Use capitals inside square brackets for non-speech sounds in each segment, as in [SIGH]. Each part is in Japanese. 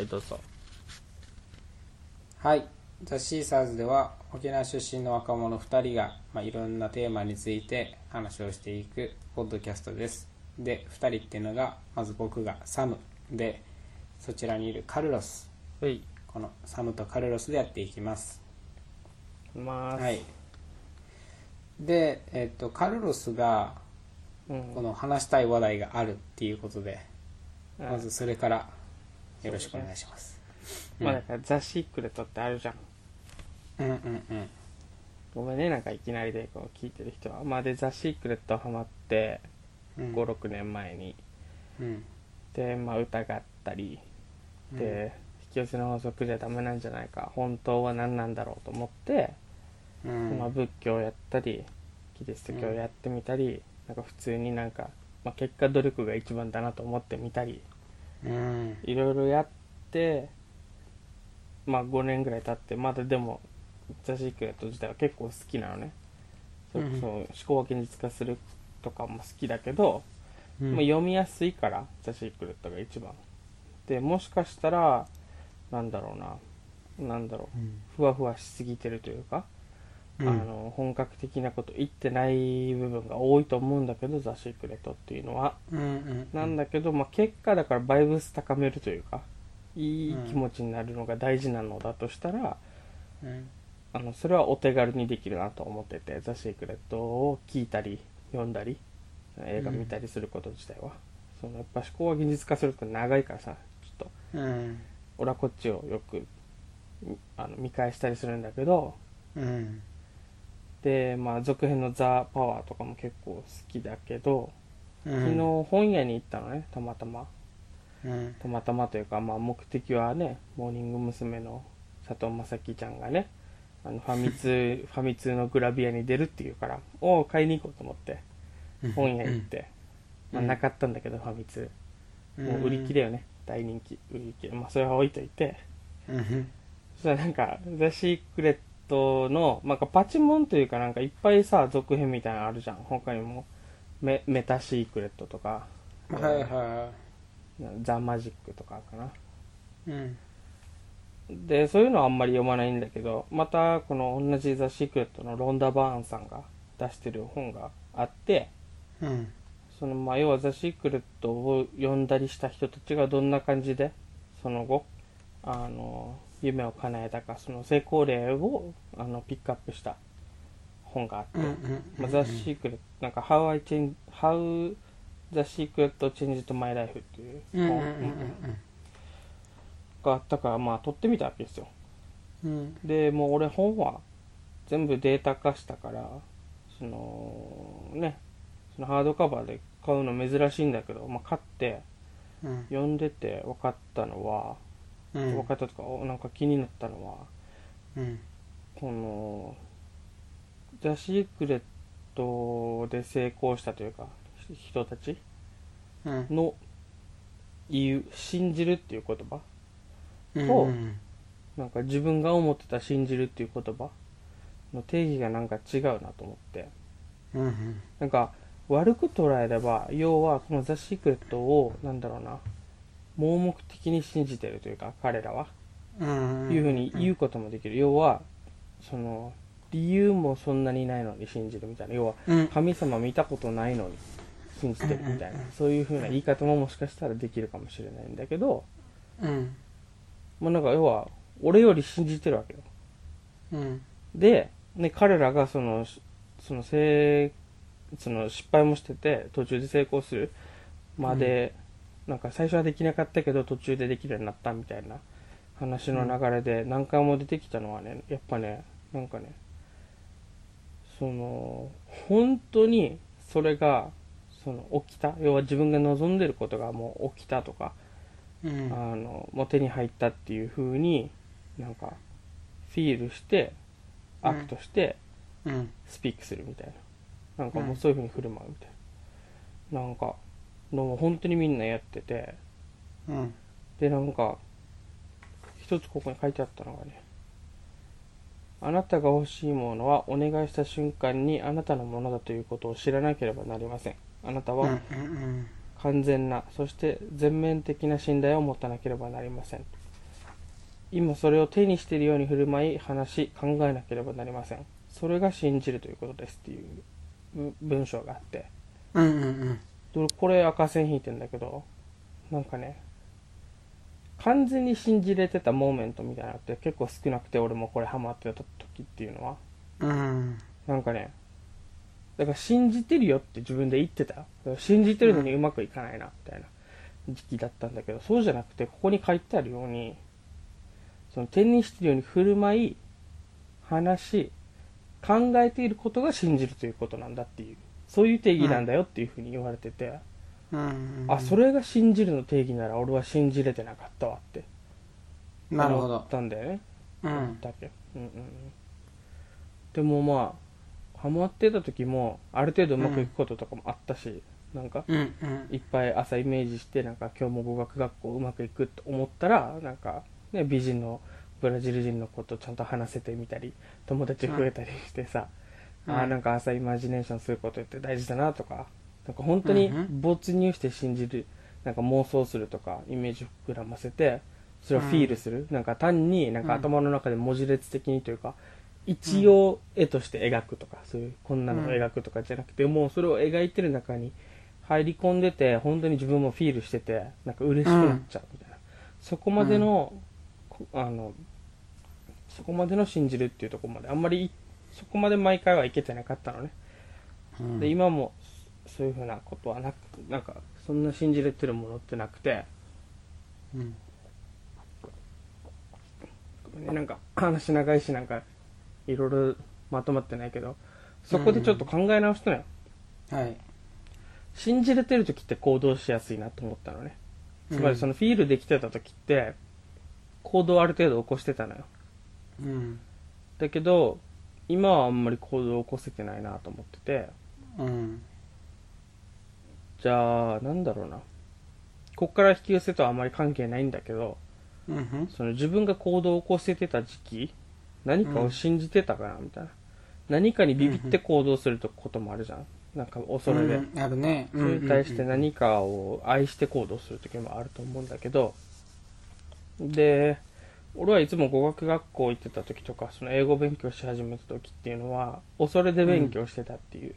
はいどうぞはい。ザ・シーサーズでは沖縄出身の若者2人が、まあ、いろんなテーマについて話をしていくポッドキャストです。で、2人っていうのが、まず僕がサムで、そちらにいるカルロス。はいこのサムとカルロスでやっていきます。まあはい。で、えっと、カルロスがうんこの話したい話題があるっていうことで、うんまずそれからよろしくお願いします。まあだからザ・シークレットってあるじゃん。うんうんうん。ごめんねなんかいきなりでこう聞いてる人は。まあでザ・シークレットハマってうん56年前に。うん。でまあ疑ったり。うん。で引き寄せの法則じゃダメなんじゃないか。本当は何なんだろうと思って、うん。まあ、仏教をやったりキリスト教をやってみたり、なんか普通になんか、まあ、結果努力が一番だなと思ってみたり。うんいろいろやってまあ5年ぐらい経ってまだでもザ・シークレット自体は結構好きなのね、それこそ思考を現実化するとかも好きだけど、うん。まあ、読みやすいからザ・シークレットが一番。でもしかしたらなんだろうななんだろううん。ふわふわしすぎてるというか、うんあの本格的なこと言ってない部分が多いと思うんだけどザ・シークレットっていうのは。なんだけど、まあ、結果だからバイブス高めるというかいい気持ちになるのが大事なのだとしたら、うん。あのそれはお手軽にできるなと思っててザ・シークレットを聞いたり読んだり映画見たりすること自体は、そのやっぱ思考は現実化すると長いからさちょっと。うん。俺はこっちをよくみあの見返したりするんだけどうんでまあ続編の「ザ・パワー」とかも結構好きだけど、昨昨日本屋に行ったのねたまたま。うん。たまたまというか、まあ、目的はねモーニング娘。の佐藤正樹ちゃんがねあのファミ通 [LAUGHS] ファミ通のグラビアに出るっていうからおお買いに行こうと思って本屋行って、まあ、うんなかったんだけど、ファミ通うん。もう売り切れよね大人気売り切れ。まあそれは置いといて。うん。そしたらなんかザ・シークレットのなんかパチモンというかなんかいっぱいさ続編みたいなのあるじゃん。他にも。メメタシークレットとか、はいはザ・マジックとかかな。いうん。でそういうのはあんまり読まないんだけどまたこの同じザ・シークレットのロンダ・バーンさんが出してる本があってうん。そのまあ要はザ・シークレットを読んだりした人たちがどんな感じでその後あの夢を叶えたかその成功例をあのピックアップした本があって、まあ、ザ・シークレットなんか How I Change How the Secret Changed My Life っていう本があったからまあ取ってみたわけですよ。うん。でもう俺本は全部データ化したからそのねそのハードカバーで買うの珍しいんだけど、まあ、買ってうん。読んでて分かったのは、うん分かったとかおなんか気になったのはうん。このザ・シークレットで成功したというかひ人たちうん。の言う信じるっていう言葉うん。となんか自分が思ってた信じるっていう言葉の定義がなんか違うなと思って。うなんか悪く捉えれば要はこのザ・シークレットをなんだろうな盲目的に信じてるというか彼らは。うん。いうふうに言うこともできる。要はその理由もそんなにないのに信じるみたいな。要はうん。神様見たことないのに信じてるみたいな。そういうふうな言い方ももしかしたらできるかもしれないんだけどうん。まあなんか要は俺より信じてるわけよ。うん。で、ね、彼らがそのしその成その失敗もしてて途中で成功するまで、なんか最初はできなかったけど途中でできるようになったみたいな話の流れで何回も出てきたのはねやっぱねなんかねその本当にそれがその起きた。要は自分が望んでることがもう起きたとか、うん。あのもう手に入ったっていう風になんか feel して act してうん。 speak するみたいな。なんかもうそういう風に振る舞うみたいな。なんかのも本当にみんなやってて。うん。でなんか一つここに書いてあったのがねあなたが欲しいものはお願いした瞬間にあなたのものだということを知らなければなりません。あなたは完全なそして全面的な信頼を持たなければなりません。今それを手にしているように振る舞い話し考えなければなりません。それが信じるということですっていうぶ文章があって。うんうんうんで俺これ赤線引いてんだけどなんかね完全に信じれてたモーメントみたいなのって結構少なくて俺もこれハマってた時っていうのは。うん。なんかねだから信じてるよって自分で言ってた信じてるのにうまくいかないなみたいな時期だったんだけどそうじゃなくてここに書いてあるようにその天にしてるように振る舞い話し考えていることが信じるということなんだっていうそういう定義なんだよっていうふうに言われてて、うん。あそれが信じるの定義なら俺は信じれてなかったわって。思っなるほど。たんだよね。うん。だけ、うんうんうん、でもまあハマってた時もある程度うまくいくこととかもあったし、なんかうんうん。いっぱい朝イメージしてなんか今日も語学学校うまくいくと思ったらなんか、ね、美人のブラジル人の子とちゃんと話せてみたり友達増えたりしてさ、うん。あーなんか朝イマジネーションすることって大事だなとか。なんか本当にうんうん。没入して信じるなんか妄想するとかイメージ膨らませてそれをフィールする、なんか単になんか頭の中で文字列的にというか一応絵として描くとかそういうこんなのを描くとかじゃなくて、もうそれを描いてる中に入り込んでて本当に自分もフィールしててなんか嬉しくなっちゃうみたいな、そこまでの、こあのそこまでの信じるっていうところまであんまりそこまで毎回はいけてなかったのね、うん。で今もそういうふうなことはなくなんかそんな信じれてるものってなくて。うん。ねなんか話長いしなんかいろいろまとまってないけどそこでちょっと考え直したのよ、はい。信じれてる時って行動しやすいなと思ったのね。つまりそのフィールできてた時って行動をある程度起こしてたのよ。うん。だけど今はあんまり行動を起こせてないなと思ってて。うん。じゃあなんだろうな。こっから引き寄せとはあまり関係ないんだけどうんその自分が行動を起こせてた時期何かを信じてたかなみたいな、何かにビビって行動することもあるじゃん。なんか恐れで、うんあるね。それに対して何かを愛して行動する時もあると思うんだけど。で俺はいつも語学学校行ってた時とかその英語勉強し始めた時っていうのは恐れで勉強してたっていう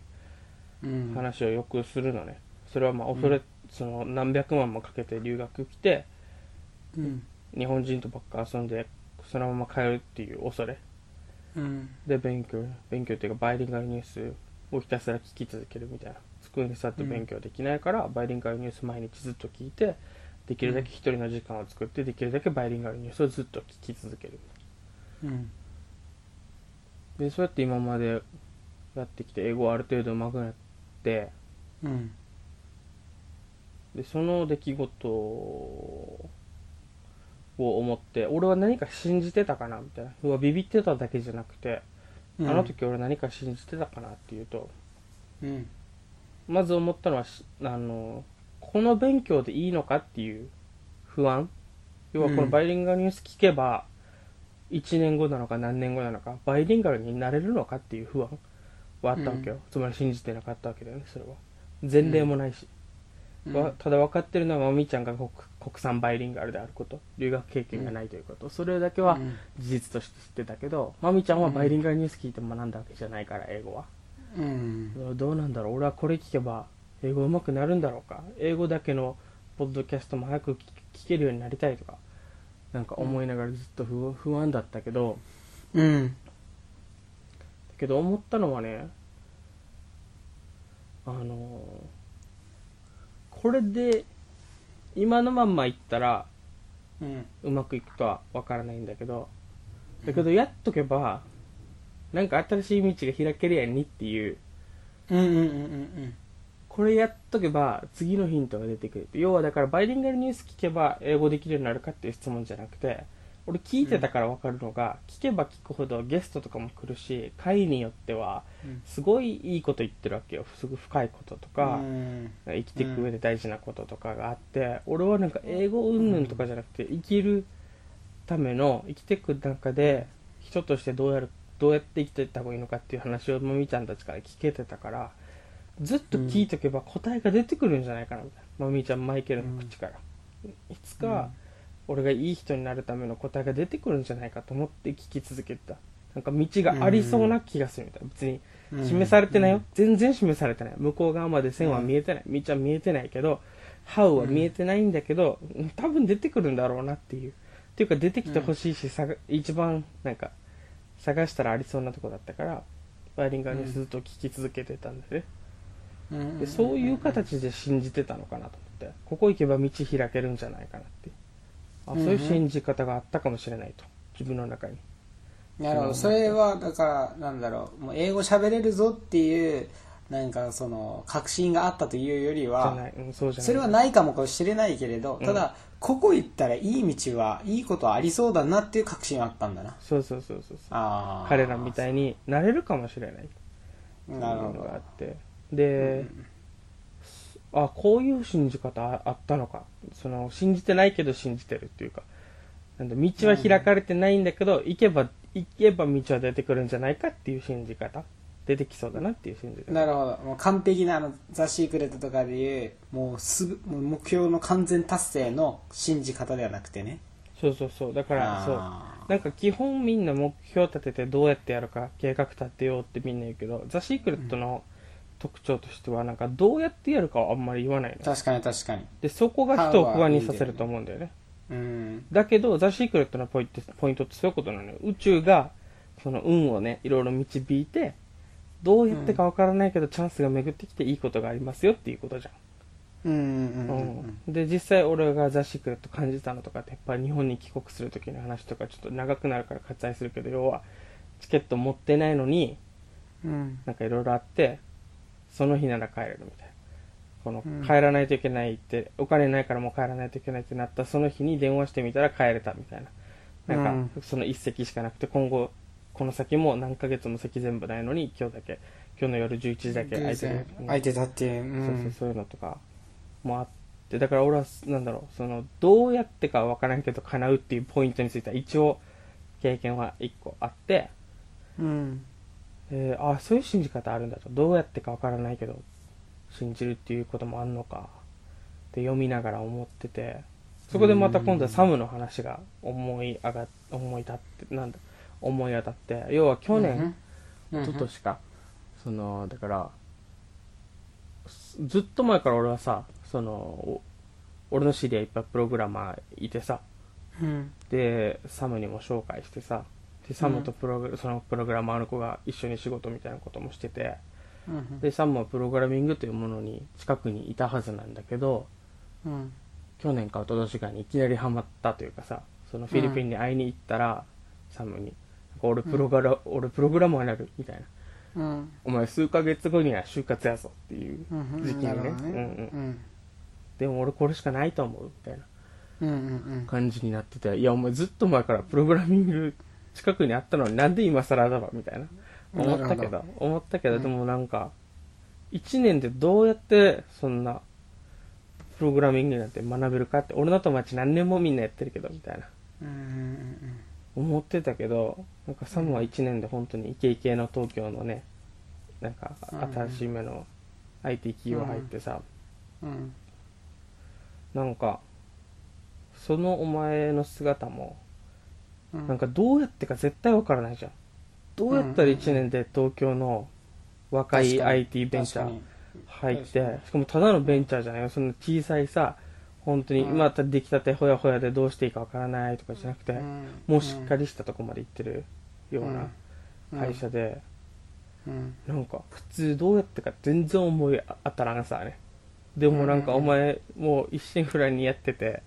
うん。話をよくするのね。それはまあ恐れ、その何百万もかけて留学来てうん。日本人とばっか遊んでそのまま帰るっていう恐れうん。で勉強勉強っていうかバイリンガルニュースをひたすら聞き続けるみたいな。机に座って勉強できないから、バイリンガルニュース毎日ずっと聞いてできるだけ一人の時間を作ってできるだけバイリンガルニュースをずっと聞き続ける。うん。でそうやって今までやってきて英語ある程度上手くなってうん。でその出来事を思って俺は何か信じてたかなみたいな。うわビビってただけじゃなくて、あの時俺何か信じてたかなっていうとうん。まず思ったのはしあのこの勉強でいいのかっていう不安。要はこのバイリンガルニュース聞けば1年後なのか何年後なのかバイリンガルになれるのかっていう不安はあったわけよ、つまり信じてなかったわけだよねそれは。前例もないし、わただ分かってるのはまみちゃんが国国産バイリンガルであること。留学経験がないということ、それだけは事実として知ってたけどまみちゃんはバイリンガルニュース聞いて学んだわけじゃないから英語は。うん。どうなんだろう。俺はこれ聞けば英語上手くなるんだろうか？英語だけのポッドキャストも早く聞聞けるようになりたいとかなんか思いながらずっと不不安だったけど。うん。だけど思ったのはねあのーこれで今のまんまいったらうん。うまくいくとは分からないんだけどだけどやっとけばなんか新しい道が開けるやんにっていううんうんうんうんこれやっとけば次のヒントが出てくる。要はだからバイリンガルニュース聞けば英語できるようになるかっていう質問じゃなくて俺聞いてたから分かるのが、聞けば聞くほどゲストとかも来るし回によってはうんすごいいいこと言ってるわけよ。すごい深いこととか、うん。生きていく上で大事なこととかがあって、俺はなんか英語云々とかじゃなくて生きるための生きていく中で人としてどうやるどうやって生きていった方がいいのかっていう話をまみちゃんたちから聞けてたからずっと聞いとけば答えが出てくるんじゃないかなみたいな。まみちゃんマイケルの口から、いつか俺がいい人になるための答えが出てくるんじゃないかと思って聞き続けてた。なんか道がありそうな気がするみたいな。別に示されてないよ、全然示されてない。向こう側まで線は見えてない、道は見えてないけど How は見えてないんだけど、多分出てくるんだろうなっていう。っていうか出てきてほしいし、さが一番なんか探したらありそうなとこだったからバイリンガルにずっと聞き続けてたんでね、うんでそういう形で信じてたのかなと思って。ここ行けば道開けるんじゃないかなって。あそういう信じ方があったかもしれないと。自分の中に。なるほど。それはだからなんだろうもう英語喋れるぞっていうなんかその確信があったというよりはそれはないかもしれないけれどただここ行ったらいい道はいいことはありそうだなっていう確信はあったんだな。そうそうそうそうそう。ああ彼らみたいになれるかもしれない。なるほっていうのがあっどてで、あこういう信じ方ああったのか。その信じてないけど信じてるっていうか。なんだ道は開かれてないんだけど、行けば行けば道は出てくるんじゃないかっていう信じ方。出てきそうだなっていう信じ方。なるほど。もう完璧なあのザ・シークレットとかでいうもうすぐもう目標の完全達成の信じ方ではなくてね。そうそうそう。だからそう。あなんか基本みんな目標立ててどうやってやるか計画立てようってみんな言うけどザ・シークレットの特徴としてはなんかどうやってやるかはあんまり言わない確かに確かに。でそこが人を不安にさせると思うんだよね。うん。だけどザ・シークレットのポイントポイントってそういうことなのよ。宇宙がその運をねいろいろ導いてどうやってかわからないけど、チャンスが巡ってきていいことがありますよっていうことじゃん。うんうんうんうんで実際俺がザ・シークレット感じたのとかってやっぱり日本に帰国する時の話とかちょっと長くなるから割愛するけど要はチケット持ってないのにうん。なんかいろいろあってその日なら帰れるみたいな。このうん。帰らないといけないって、お金ないからもう帰らないといけないってなったその日に電話してみたら帰れたみたいな。なんかその一席しかなくて今後この先も何ヶ月も席全部ないのに今日だけ今日の夜11時だけ空いてる、うん空いてたっていう、うそうそうんそういうのとかもあって。だから俺はなんだろうそのどうやってかは分からんけど叶うっていうポイントについては一応経験は1個あって、うんえーあそういう信じ方あるんだと。どうやってか分からないけど信じるっていうこともあんのか。って読みながら思ってて。そこでまた今度はサムの話が思い上が思い立ってなんだ思い当たって。要は去年、うん一昨年か、そのだからすずっと前から俺はさそのお俺の知り合いいっぱいプログラマーいてさ。うん。でサムにも紹介してさでサムとプログ、そのプログラマーの子が一緒に仕事みたいなこともしてて。うんでサムはプログラミングというものに近くにいたはずなんだけどうん。去年か一昨年かにいきなりハマったというかさそのフィリピンに会いに行ったら、サムに俺プログラ、俺プログラマーになるみたいな。うん。お前数ヶ月後には就活やぞっていううん時期にね。うんうん。うん。でも俺これしかないと思うみたいなうんうん。感じになってて。いやお前ずっと前からプログラミング近くにあったのになんで今更だろみたいな。思ったけど思ったけど、うん。でもなんか1年でどうやってそんなプログラミングなんて学べるかって俺の友達何年もみんなやってるけどみたいな。思ってたけどなんかサムは1年で本当にイケイケの東京のねなんか新しい目の IT 企業入ってさ、なんかそのお前の姿もうん。なんかどうやってか絶対わからないじゃん。どうやったら1年で東京の若い IT ベンチャー入ってしかもただのベンチャーじゃないよ。その小さいさ本当にうん。今出来たてほやほやでどうしていいかわからないとかじゃなくて、うん。もうしっかりしたとこまで行ってるようなうん。会社で、うん。なんか普通どうやってか全然思い当たらんさね。でもなんかうん。お前もう一心不乱にやってて、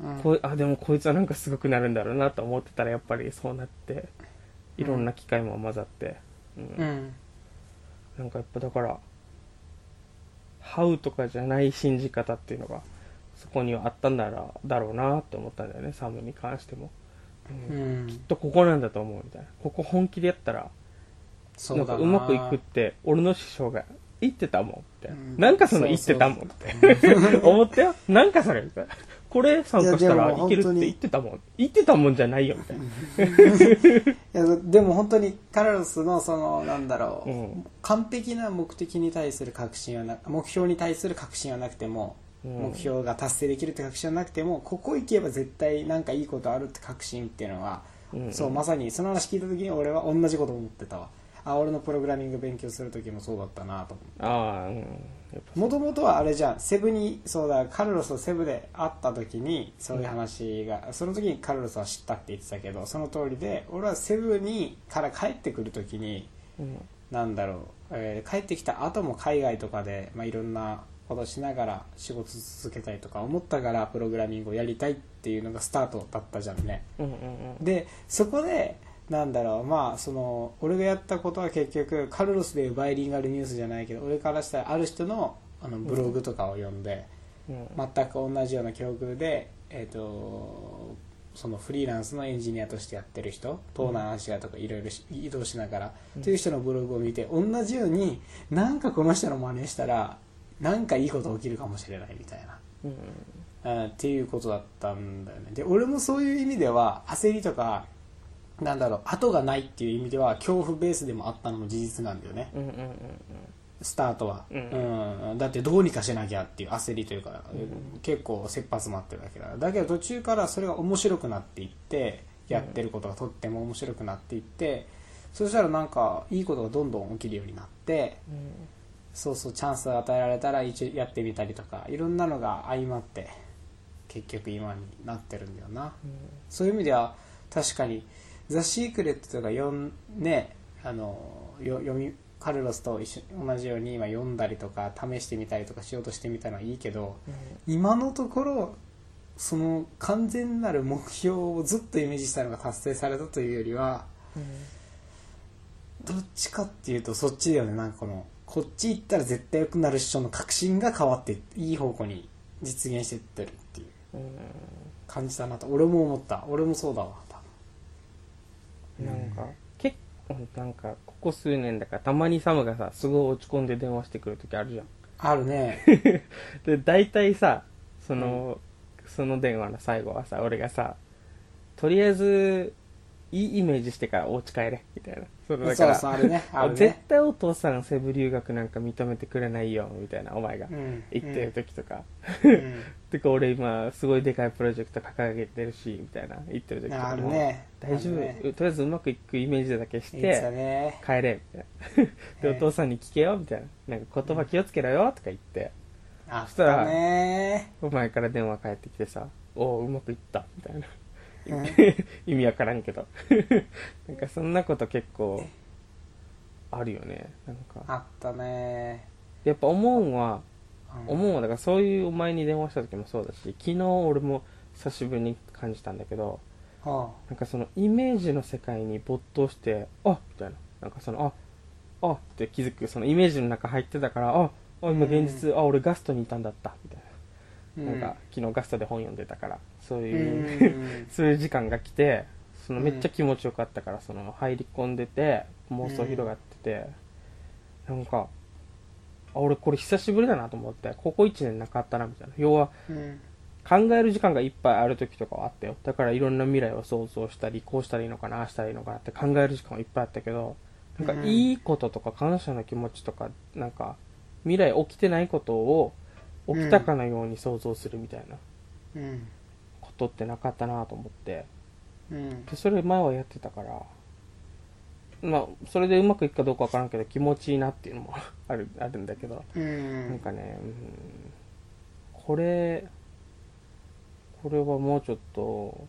うん。こいあでもこいつはなんかすごくなるんだろうなと思ってたらやっぱりそうなっていろんな機械も混ざって、うん。うん。なんかやっぱだから「How」とかじゃない信じ方っていうのがそこにはあったんだろうだろうなって思ったんだよねサムに関しても、ううん。んきっとここなんだと思うみたいな。ここ本気でやったらそうんかうまくいくって俺の師匠が言ってたもんみたいな、うん。なんかその言ってたもんって。[LAUGHS] 思ってよ。なんかそれみたいなこれ参加したらいけるって本当に。言ってたもん。言ってたもんじゃないよみたいな、[LAUGHS] いやでも本当にカルロスのそのなんだろう、うん。完璧な目的に対する確信はな目標に対する確信はなくてもうん。目標が達成できるって確信はなくてもここ行けば絶対なんかいいことあるって確信っていうのは、うん。そうまさにその話聞いた時に俺は同じこと思ってたわあ俺のプログラミング勉強する時もそうだったなと思ってああうん。もともとはあれじゃん。セブにそうだカルロスとセブで会った時にそういう話が、その時にカルロスは知ったって言ってたけどその通りで俺はセブにから帰ってくる時にうん。なんだろう、えー帰ってきた後も海外とかで、まあ、いろんなことしながら仕事続けたいとか思ったからプログラミングをやりたいっていうのがスタートだったじゃんね。うんうん。でそこでなんだろうまあその俺がやったことは結局カルロスでいうバイリンガルニュースじゃないけど俺からしたらある人のあのブログとかを読んで、うん。全く同じような境遇で、えー、とそのフリーランスのエンジニアとしてやってる人東南アジアとかいろいろし移動しながら、うん。という人のブログを見て同じようになんかこの人の真似したらなんかいいこと起きるかもしれないみたいな。うん。うんっていうことだったんだよね。で俺もそういう意味では焦りとかなんだろう後がないっていう意味では恐怖ベースでもあったのも事実なんだよね。うんうんうんスタートは、うん。うん。だってどうにかしなきゃっていう焦りというか、結構切羽詰まってるわけだ。だけど途中からそれが面白くなっていってやってることがとっても面白くなっていってそしたらなんかいいことがどんどん起きるようになってそうそうチャンスを与えられたら一応やってみたりとかいろんなのが相まって結局今になってるんだよな。そういう意味では確かに「ザ・シークレット」とか読んねあのよ読みカルロスと一緒同じように今読んだりとか試してみたりとかしようとしてみたのはいいけど今のところその完全なる目標をずっとイメージしたのが達成されたというよりはどっちかっていうとそっちだよね。なんかこのこっち行ったら絶対良くなるっしょの確信が変わっていい方向に実現していってるっていううん。感じだなと俺も思った。俺もそうだわなんか結構なんかここ数年だからたまにサムがさすごい落ち込んで電話してくる時あるじゃん。あるね。[LAUGHS] で大体さその、その電話の最後はさ俺がさとりあえずいいイメージしてからお家帰れみたいな。そのだからそうそう [LAUGHS] あるね。ある絶ね対お父さんセブ留学なんか認めてくれないよみたいなお前がうん言ってる時とか、うん。[LAUGHS] てか俺今すごいでかいプロジェクト掲げてるしみたいな言ってる時とあかも、るね。大丈夫、あるね。とりあえずうまくいくイメージだけしいいですよてね。帰れみたいな。[LAUGHS] でお父さんに聞けよみたいな。なんか言葉気をつけろよとか言って、あっそしたらお前から電話返ってきてさ「おううまくいった」みたいなう [LAUGHS] ん意味わからんけど。[LAUGHS] なんかそんなこと結構あるよね。なんか。あったね。やっぱ思うんはうん。思うわだからそういうお前に電話した時もそうだし昨日俺も久しぶりに感じたんだけどはなんかそのイメージの世界に没頭してあみたいな。なんかそのああって気づく。そのイメージの中入ってたからああ今現実、あ俺ガストにいたんだった。みたいあな、なんか昨日ガストで本読んでたからそううん。いう、そういう時間が来てそのめっちゃ気持ちよかったからその入り込んでて妄想広がってて、なんかあ俺これ久しぶりだなと思ってここ1年なかったなみたいな。要はうん考える時間がいっぱいある時とかはあったよ。だからいろんな未来を想像したりこうしたらいいのかなああしたらいいのかなって考える時間はいっぱいあったけどなんかうん。いいこととか感謝の気持ちとかなんか未来起きてないことを起きたかのように想像するみたいなうんことってなかったなと思って。うん。でそれ前はやってたからまあそれでうまくいくかどうかわからんけど気持ちいいなっていうのも [LAUGHS] あるあるんだけど。うん。なんかね、うん、これこれはもうちょっと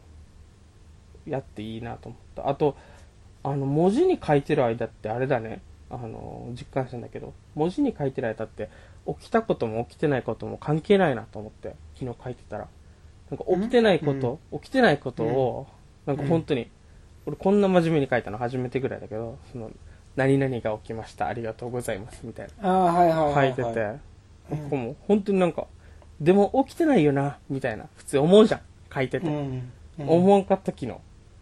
やっていいなと思った。あとあの文字に書いてる間ってあれだね。あの実感したんだけど。文字に書いてる間って起きたことも起きてないことも関係ないなと思って昨日書いてたら。なんか起きてないこと、起きてないことを、なんか本当に、俺こんな真面目に書いたの初めてぐらいだけどその何々が起きましたありがとうございますみたいな。ああはいはい書いてて、ここも本当になんか、でも起きてないよな、みたいな、普通思うじゃん、書いてて。思わんかった昨日。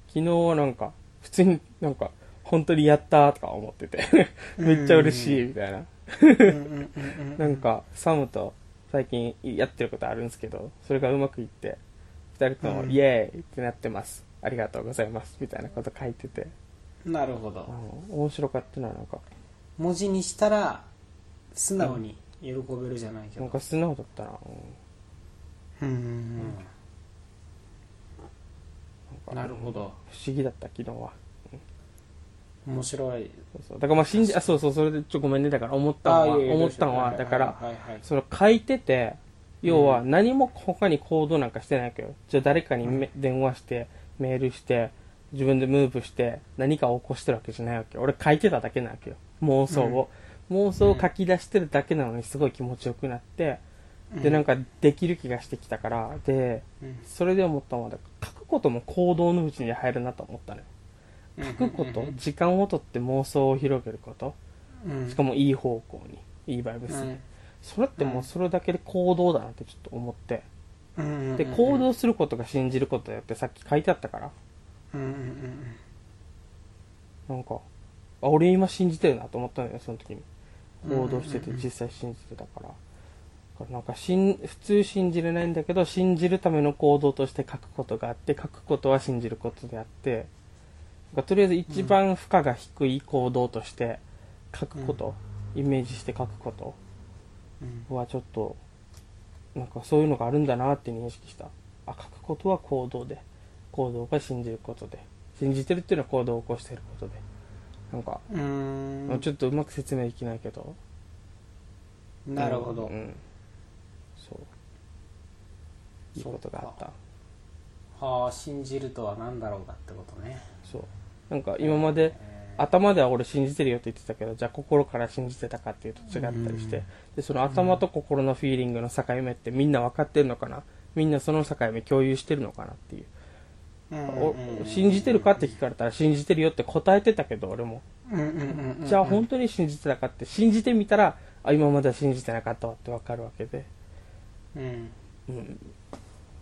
昨日はなんか、普通になんか、本当にやったーとか思ってて、[LAUGHS] めっちゃ嬉しい、みたいな。うんうんうんうんなんか、サムと最近やってることあるんですけど、それがうまくいって、二人ともうん。イエーイってなってます。ありがとうございます。みたいなこと書いてて、なるほど。うん面白かったな、なんか。文字にしたら素直に喜べるじゃないけど。なんか素直だったな。うん。うん。なんかなるほど。不思議だった昨日は面白い。そうそう。だからまあ信じあそうそうそれでちょごめんね。だから思ったのは思ったのはだからその書いてて要は何も他に行動なんかしてないわけよ。じゃあ誰かにめ、電話してメールして自分でムーブして何かを起こしてるわけじゃないわけよ。俺書いてただけなわけよ。妄想を、妄想を書き出してるだけなのにすごい気持ちよくなって、でなんかできる気がしてきたからでうん。それで思ったのは書くことも行動のうちに入るなと思ったのよ。うん書くこと？時間をとって妄想を広げること？うん。しかもいい方向にいいバイブスで、うん。それってもうそれだけで行動だなってちょっと思って。うん。で行動することが信じることだよってさっき書いてあったから。うんうんなんかあ俺今信じてるなと思ったのよその時に。行動しててうんうんうん。実際信じてたから。だからなんかしん普通信じれないんだけど信じるための行動として書くことがあって書くことは信じることであってとりあえず一番負荷が低い行動として書くこと、イメージして書くことうん。はちょっとなんかそういうのがあるんだなって認識した。あ書くことは行動で行動が信じることで信じてるっていうのは行動を起こしていることで。なんか、うん。うんちょっとうまく説明できないけど。なるほど、うん、そう。いいことがあった。はあ信じるとは何だろうかってことね。そうなんか今までえ頭では俺信じてるよって言ってたけどじゃあ心から信じてたかっていうと違ったりして、うん。でその頭と心のフィーリングの境目ってみんな分かってるのかな？みんなその境目共有してるのかなっていう。信じてるかって聞かれたら信じてるよって答えてたけど俺も。じゃあ本当に信じてたかって信じてみたらあ今までは信じてなかったわって分かるわけで。うん。うん。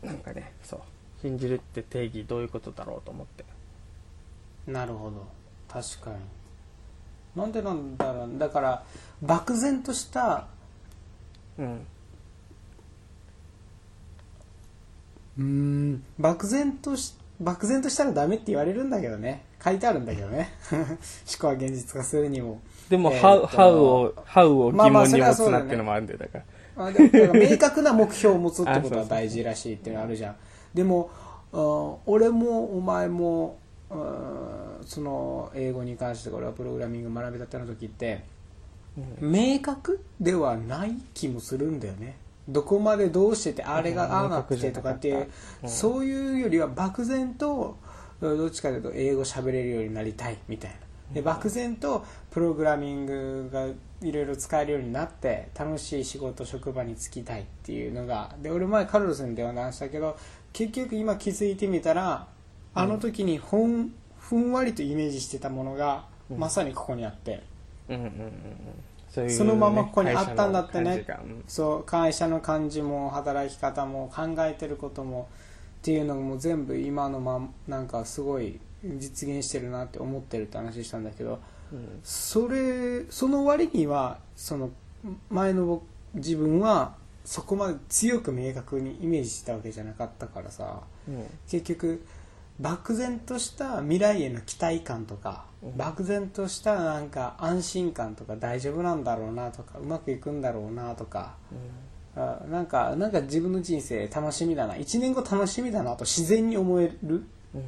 なんかねそう。信じるって定義どういうことだろうと思ってなるほど。確かに。なんでなんだろう。だから漠然としたうん。うん漠然とし漠然としたらダメって言われるんだけどね。書いてあるんだけどね。[LAUGHS] 思考は現実化するにも。でも、えーと how を、how を疑問に持つなっていうのもあるんで、だから。あでだから明確な目標を持つってことは [LAUGHS] 大事らしいっていうのあるじゃん。でもあ俺もお前もうんその英語に関して俺はプログラミング学びたての時って明確ではない気もするんだよね。どこまでどうしててあれがああなってとかっていううん。そういうよりは漠然とどっちかというと英語喋れるようになりたいみたいな。で漠然とプログラミングがいろいろ使えるようになって楽しい仕事職場に就きたいっていうのが。で俺前カルロスに電話談したけど結局今気づいてみたらあの時にほんふんわりとイメージしてたものがうん。まさにここにあって、うんうんうんうん。そういうねそのままここにあったんだってね。会社の感じそう会社の感じも働き方も考えてることもっていうのも全部今のまんなんかすごい実現してるなって思ってるって話したんだけどうん。それその割にはその前の僕自分はそこまで強く明確にイメージしたわけじゃなかったからさうん。結局漠然とした未来への期待感とか、うん。漠然としたなんか安心感とか大丈夫なんだろうなとかうまくいくんだろうなとかあなんかなんか自分の人生楽しみだな。1年後楽しみだなと自然に思える、うん。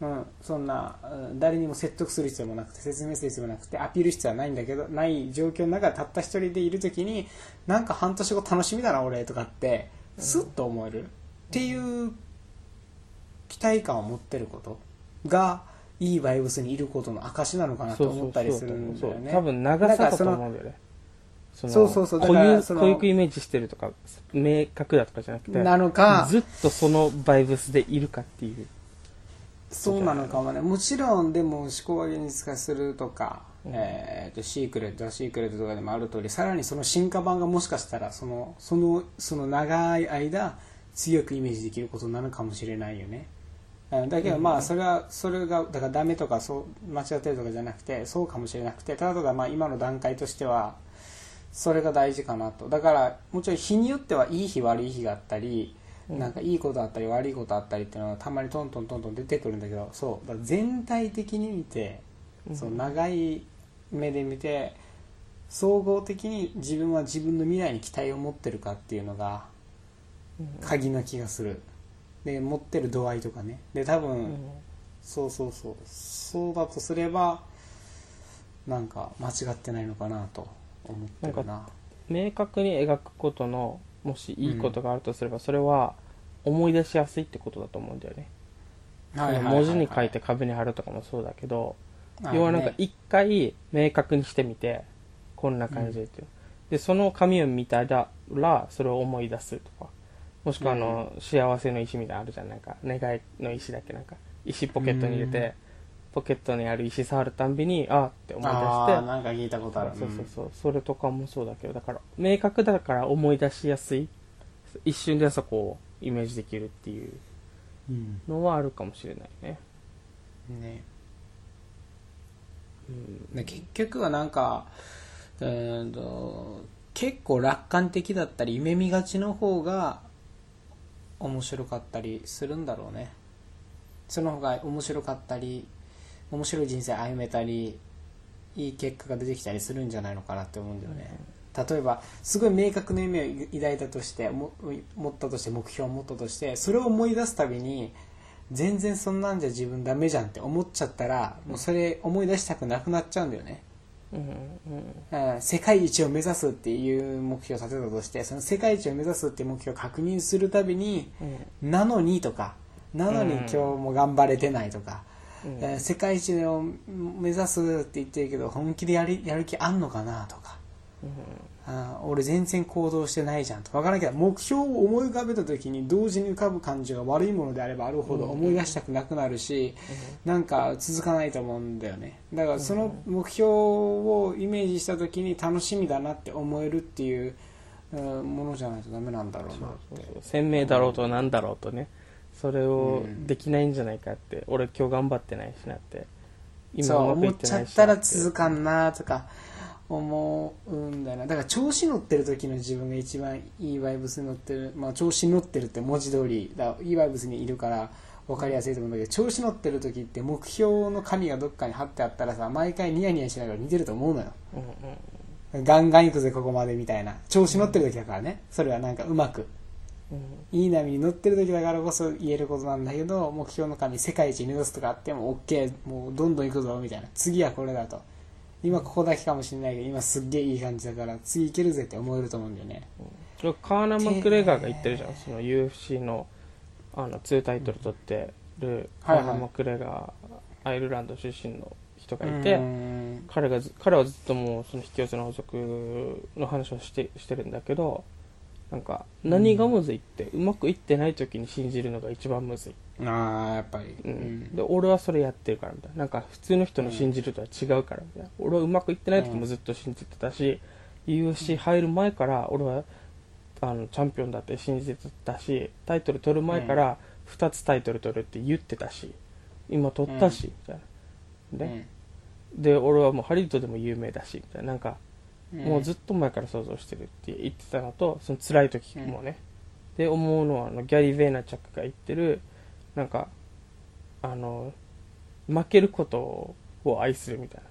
うん、そんな、うん誰にも説得する必要もなくて説明する必要もなくてアピール必要はないんだけどない状況の中でたった一人でいる時になんか半年後楽しみだな俺とかってスッと思える。っていう期待感を持ってることがいいバイブスにいることの証なのかなと思ったりするんだよね。多分長さだと思うんだよね。そのそうそうそう。だからその固有イメージしてるとか明確だとかじゃなくてなのかずっとそのバイブスでいるかっていう。そうなのかもね。もちろんでも思考が現実化するとか、うん。えーとシークレットはシークレットとかでもある通りさらにその進化版がもしかしたらそのそのその長い間強くイメージできることなのかもしれないよね。うんだけどまあそれはそれがだからダメとかそう間違ってるとかじゃなくてそうかもしれなくてただただまあ今の段階としてはそれが大事かなと。だからもちろん日によってはいい日悪い日があったりうん。なんかいいことあったり悪いことあったりっていうのはたまにトントントントン出てくるんだけどそう。だ全体的に見てうん。その長い目で見て総合的に自分は自分の未来に期待を持ってるかっていうのが鍵な気がするで持ってる度合いとかね。で多分、うん。そうそうそう。そうだとすればなんか間違ってないのかなと思ってるな。明確に描くことのもしいいことがあるとすれば、それは思い出しやすいってことだと思うんだよね、はいはい文字に書いて壁に貼るとかもそうだけど、あの要はなんかね一回明確にしてみてこんな感じでっていう、でその紙を見たらそれを思い出すとかもしくはあの、幸せの石みたいなのあるじゃん。なんか願いの石だっけ？なんか石ポケットに入れて、うん。ポケットにある石触るたんびにあーって思い出して。あーなんか聞いたことある。そうそうそう、それとかもそうだけどだから明確だから思い出しやすい。一瞬でそこをイメージできるっていううん、のはあるかもしれないね、うんね。うん、で結局はなんかうーんと結構楽観的だったり夢見がちの方が面白かったりするんだろうね。その方が面白かったり面白い人生歩めたりいい結果が出てきたりするんじゃないのかなって思うんだよね、例えばすごい明確な夢を抱いたとしても持ったとして目標を持ったとしてそれを思い出すたびに全然そんなんじゃ自分ダメじゃんって思っちゃったらもうそれ思い出したくなくなっちゃうんだよね、うんうんうん。世界一を目指すっていう目標を立てたとしてその世界一を目指すっていう目標を確認するたびにうん。なのにとかなのにうん今日も頑張れてないとか、うん。えー世界一を目指すって言ってるけど本気でやりやる気あんのかなとかあー俺全然行動してないじゃんと。か分からんけど目標を思い浮かべた時に同時に浮かぶ感情が悪いものであればあるほど思い出したくなくなるし、なんか続かないと思うんだよね。だからその目標をイメージした時に楽しみだなって思えるっていううんものじゃないとダメなんだろうなそうってそう。鮮明だろうとなんだろうとね。それをうんできないんじゃないかって、俺今日頑張ってないしなって。そううまくい思っちゃって。ないしたなら続かんなとか思うんだよな。だから調子乗ってる時の自分が一番いいバイブスに乗ってる。まあ調子に乗ってるって文字通りだ。いいバイブスにいるから分かりやすいと思うんだけど調子乗ってる時って目標の紙がどっかに貼ってあったらさ毎回ニヤニヤしながら似てると思うのよ。うんうんガンガン行くぜここまでみたいな。調子乗ってる時だからね。それはなんかうまく。うんいい波に乗ってる時だからこそ言えることなんだけど目標の紙世界一目指すとかあっても OK もうどんどん行くぞみたいな。次はこれだと今ここだけかもしれないけど今すっげえいい感じだから次行けるぜって思えると思うんだよね。それカーナ・マクレガーが言ってるじゃん。その UFC のあの2タイトル取ってるカはいはい。ーナ・マクレガーアイルランド出身の人がいて、うん。彼がず彼はずっともうその引き寄せの法則の話をしてしてるんだけどなんか何がむずいって、うまくいってない時に信じるのが一番むずい、ああやっぱり、ううん。んで俺はそれやってるからみたいな。なんか普通の人の信じるとは違うからみたいな、俺はうまくいってない時もずっと信じてたし、UFC 入る前から俺はあのチャンピオンだって信じてたしタイトル取る前から2つタイトル取るって言ってたし今取ったし、みたいな。で,、で俺はもうハリウッドでも有名だしみたいな。なんかもうずっと前から想像してるって言ってたのとその辛い時もね、で思うのはあのギャリー・ベイナチャックが言ってるなんかあの負けることを愛するみたい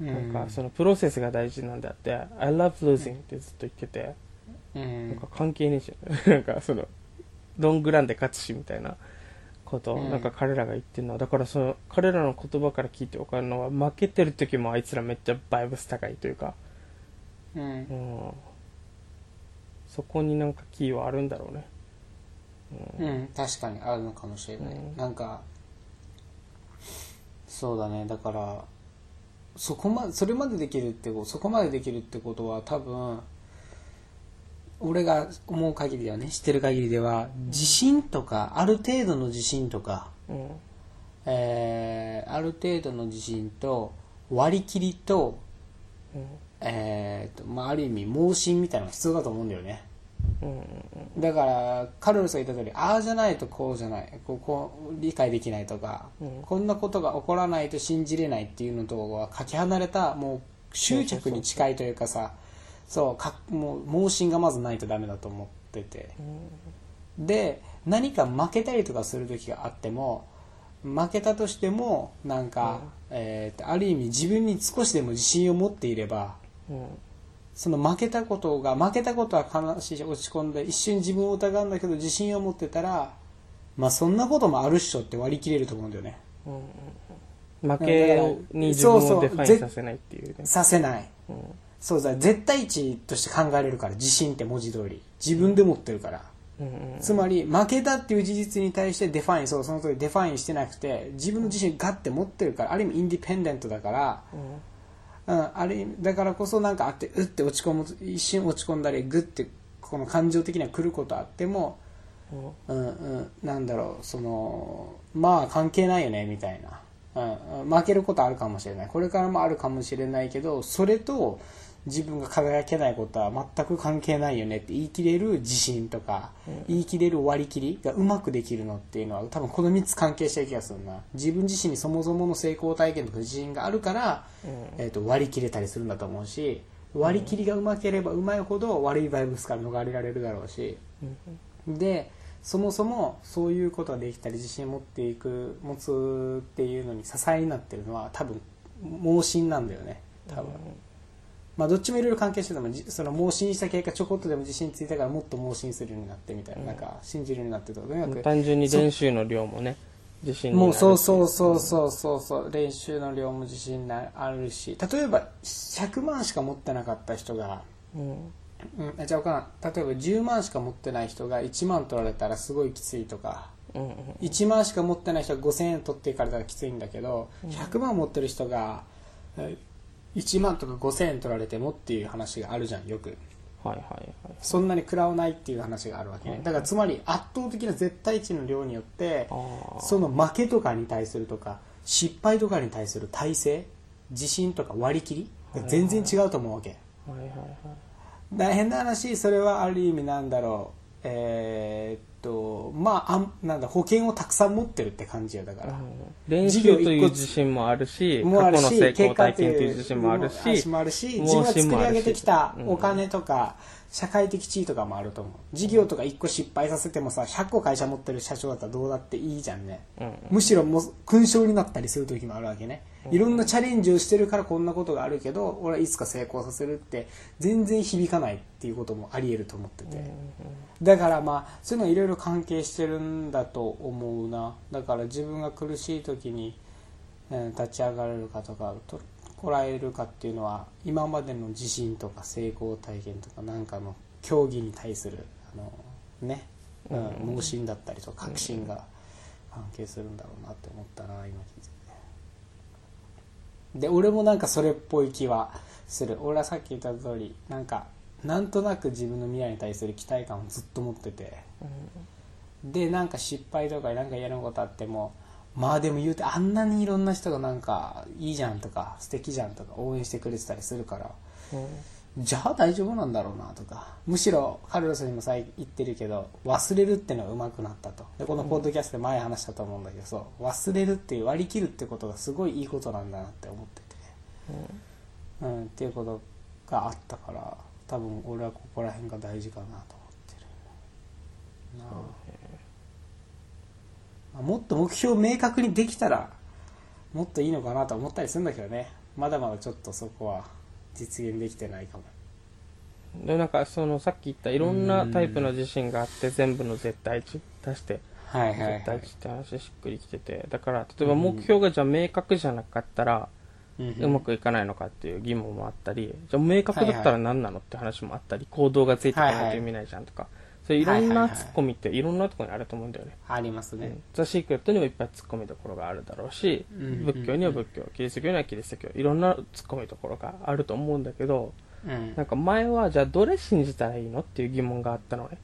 な,、なんかそのプロセスが大事なんであって「I love losing」ってずっと言ってて、うん。なんか関係ねえじゃん。[LAUGHS] なんかそのロングランで勝つしみたいなことをうん。なんか彼らが言ってるのは。だからその彼らの言葉から聞いて分かるのは負けてる時もあいつらめっちゃバイブス高いというかうん。うん。そこになんかキーはあるんだろうね。うん、確かにあるのかもしれない、うん。なんかそうだね。だからそこまそれまでできるってことそこまでできるってことは多分俺が思う限りではね。知ってる限りでは自信とかある程度の自信とか、うん。えーある程度の自信と割り切りと,、うんえーとまあ、ある意味盲信みたいなのが必要だと思うんだよね。うんうんだからカルロスが言った通りああじゃないとこうじゃない。こうこう理解できないとか、うん。こんなことが起こらないと信じれないっていうのとはかけ離れたもう執着に近いというかさそうかもう盲信がまずないとダメだと思ってて。で何か負けたりとかする時があっても負けたとしてもなんか、えーとある意味自分に少しでも自信を持っていればうん。その負けたことが負けたことは悲しいし落ち込んで一瞬自分を疑うんだけど自信を持ってたらまあそんなこともあるっしょって割り切れると思うんだよね。負けに自分を define させないっていうね。させない。うん。そうだ絶対値として考えれるから自信って文字通り。自分で持ってるから。うんうんつまり負けたっていう事実に対して define そうその通り define してなくて自分の自信ガッて持ってるからある意味 independent だから、うん、ある意味だからこそなんかあってうって落ち込む一瞬落ち込んだりグッてこの感情的には来ることあっても、うんうんうん、なんだろうそのまあ関係ないよねみたいな、うんうん、負けることあるかもしれない。これからもあるかもしれないけどそれと自分が輝けないことは全く関係ないよねって言い切れる自信とか、言い切れる割り切りがうまくできるのっていうのは多分この3つ関係してる気がするな自分自身にそもそもの成功体験とか自信があるから、えー、と割り切れたりするんだと思うし割り切りがうまければうまいほど悪いバイブスから逃れられるだろうし、でそもそもそういうことができたり自信を持っていく持つっていうのに支えになってるのは多分盲信なんだよね多分、まあどっちもいろいろ関係しててもじその盲信した結果ちょこっとでも自信ついたからもっと盲信するようになってみたいな,、なんか信じるようになってととにかく単純に練習の量もね、自信もうそう。そうそうそうそうそう練習の量も自信なあるし例えば100万しか持ってなかった人がうん。うん、あじゃあ分からん例えば10万しか持ってない人が1万取られたらすごいきついとかうんうん。1万しか持ってない人が5000円取っていかれたらきついんだけど100万持ってる人がえ1万とか5000円取られてもっていう話があるじゃんよくはいはいはい。そんなに食らわないっていう話があるわけねだからつまり圧倒的な絶対値の量によって。その負けとかに対するとか失敗とかに対する体制自信とか割り切りが全然違うと思うわけはいはいはい。大変な話それはある意味なんだろうえーっとまああんなんだ保険をたくさん持ってるって感じよだから、練習という自信もあるし、もあるし過去の成功体験という自信もあるし、もあるしも自分が作り上げてきたうんお金とか、社会的地位とかもあると思う。事業とか1個失敗させてもさ100個会社持ってる社長だったらどうだっていいじゃんね、うん。むしろもう勲章になったりする時もあるわけね。いろんなチャレンジをしてるからこんなことがあるけど俺はいつか成功させるって全然響かないっていうこともあり得ると思ってて、だからまあそういうのいろいろ関係してるんだと思うな。だから自分が苦しい時に、うん立ち上がれるかとかとこらえるかっていうのは今までの自信とか成功体験とかなんかの競技に対するあのね、うん、盲信だったりとか確信が関係するんだろうなって思ったな今聞いて。てで俺もなんかそれっぽい気はする。俺はさっき言った通りなんかなんとなく自分の未来に対する期待感をずっと持ってて。でなんか失敗とかなんか嫌なことあってもまあでも言うてあんなにいろんな人がなんかいいじゃんとか素敵じゃんとか応援してくれてたりするからじゃあ大丈夫なんだろうなとかむしろカルロスにもさ言ってるけど忘れるってのが上手くなったと。でこのポッドキャストで前話したと思うんだけどそう忘れるっていう割り切るってことがすごいいいことなんだなって思ってて、うん、っていうことがあったから多分俺はここら辺が大事かなと思ってる。なあ。まあもっと目標明確にできたらもっといいのかなと思ったりするんだけどね。まだまだちょっとそこは実現できてないかも。でなんかそのさっき言ったいろんなタイプの自信があって全部の絶対値足してはいはいはい。絶対値って話しっくりきてて。だから例えば目標がじゃあ明確じゃなかったらうまくいかないのかっていう疑問もあったりじゃあ明確だったら何なのって話もあったり行動がついてこないと意味ないじゃんとか。そういういろんはいはいはないツッコミっていろんなところにあると思うんだよねありますね、ザ・シークレットにもいっぱい突っ込みどころがあるだろうし、うん仏教には仏教、キリスト教にはキリスト教、いろんな突っ込みどころがあると思うんだけど、うんなんか前はじゃあどれ信じたらいいのっていう疑問があったのね。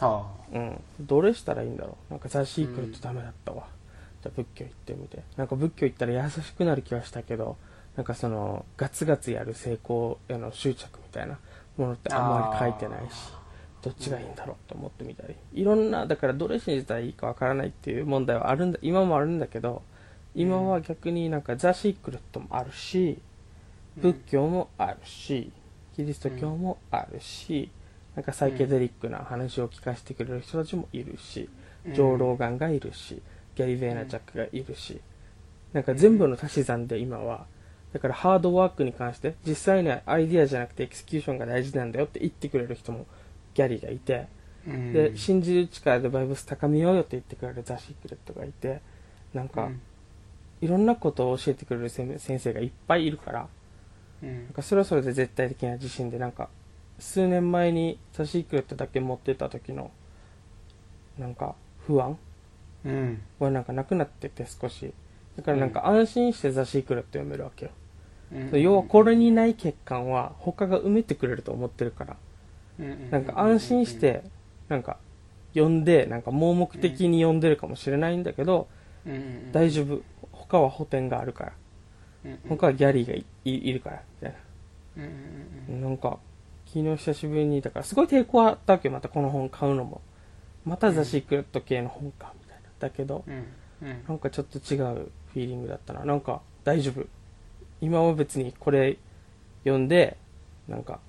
あうん。どれしたらいいんだろう。なんかザ・シークレットダメだったわ。じゃあ仏教行ってみて。なんか仏教行ったら優しくなる気はしたけど、なんかそのガツガツやる成功への執着みたいなものってあんまり書いてないし。どっちがいいんだろうと思ってみたりいろんなだからどれ信じたらいいかわからないっていう問題はあるんだ今もあるんだけど今は逆になんかザ・シークレットもあるし仏教もあるしキリスト教もあるしなんかサイケデリックな話を聞かせてくれる人たちもいるしうん。ジョー・ローガンがいるしギャリー・ベーナチャックがいるしなんか全部の足し算で今はだからハードワークに関して実際にはアイディアじゃなくてエクスキューションが大事なんだよって言ってくれる人もギャリーがいて、うん。で信じる力でバイブス高めようよって言ってくれるザ・シークレットがいてなんか、うん。いろんなことを教えてくれる先先生がいっぱいいるからうん。なんかそれはそれで絶対的な自信でなんか数年前にザ・シークレットだけ持ってた時のなんか不安うん。はなんかなくなってて少し。だからなんか安心してザ・シークレット読めるわけよ、うん。要はこれにない欠陥は他が埋めてくれると思ってるからなんか安心してなんか読んでなんか盲目的に読んでるかもしれないんだけど大丈夫。他は補填があるから。他はギャリーがいいるからみたいな。なんか昨日久しぶりにだからすごい抵抗あったわけよまたこの本買うのも。またザ・シークレット系の本かみたいな。だけどなんかちょっと違うフィーリングだったな。なんか大丈夫。今は別にこれ読んでなんか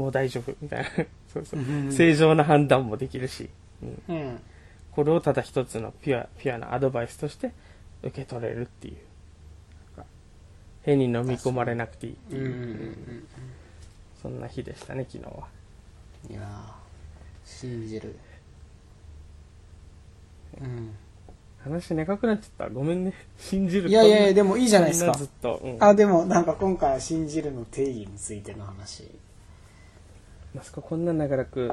もう大丈夫みたいな。[LAUGHS] そうそう。うん。正常な判断もできるし、うん、うん。これをただ一つのピュアピュアなアドバイスとして受け取れるっていう。変に飲み込まれなくていいっていう、うん。うん。うん。そんな日でしたね昨日は。うんいやー信じる。うん。話長くなっちゃった。ごめんね。[LAUGHS] 信じる。いやいやいやでもいいじゃないですか。ずっと、うん、あでもなんか今回は信じるの定義についての話まさかこんな長らく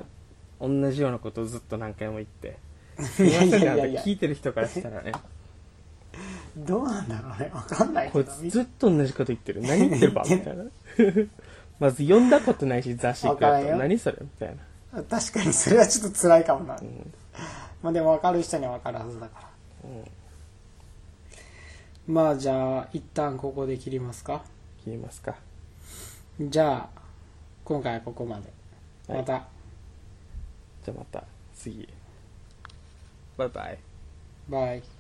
同じようなことをずっと何回も言って。いやいやいやいや。聞いてる人からしたらね。どうなんだろうね。わかんない。こけどいつずっと同じこと言ってる。何言ってるば？みたいな。まず読んだことないし雑誌クわからんよ。ラと何それ？みたいな、確かにそれはちょっと辛いかもな、うん。まあでも分かる人には分かるはずだから。まあじゃあ一旦ここで切りますか。切りますか。じゃあ今回はここまではい。また、じゃあまた次。バイバイ。バイ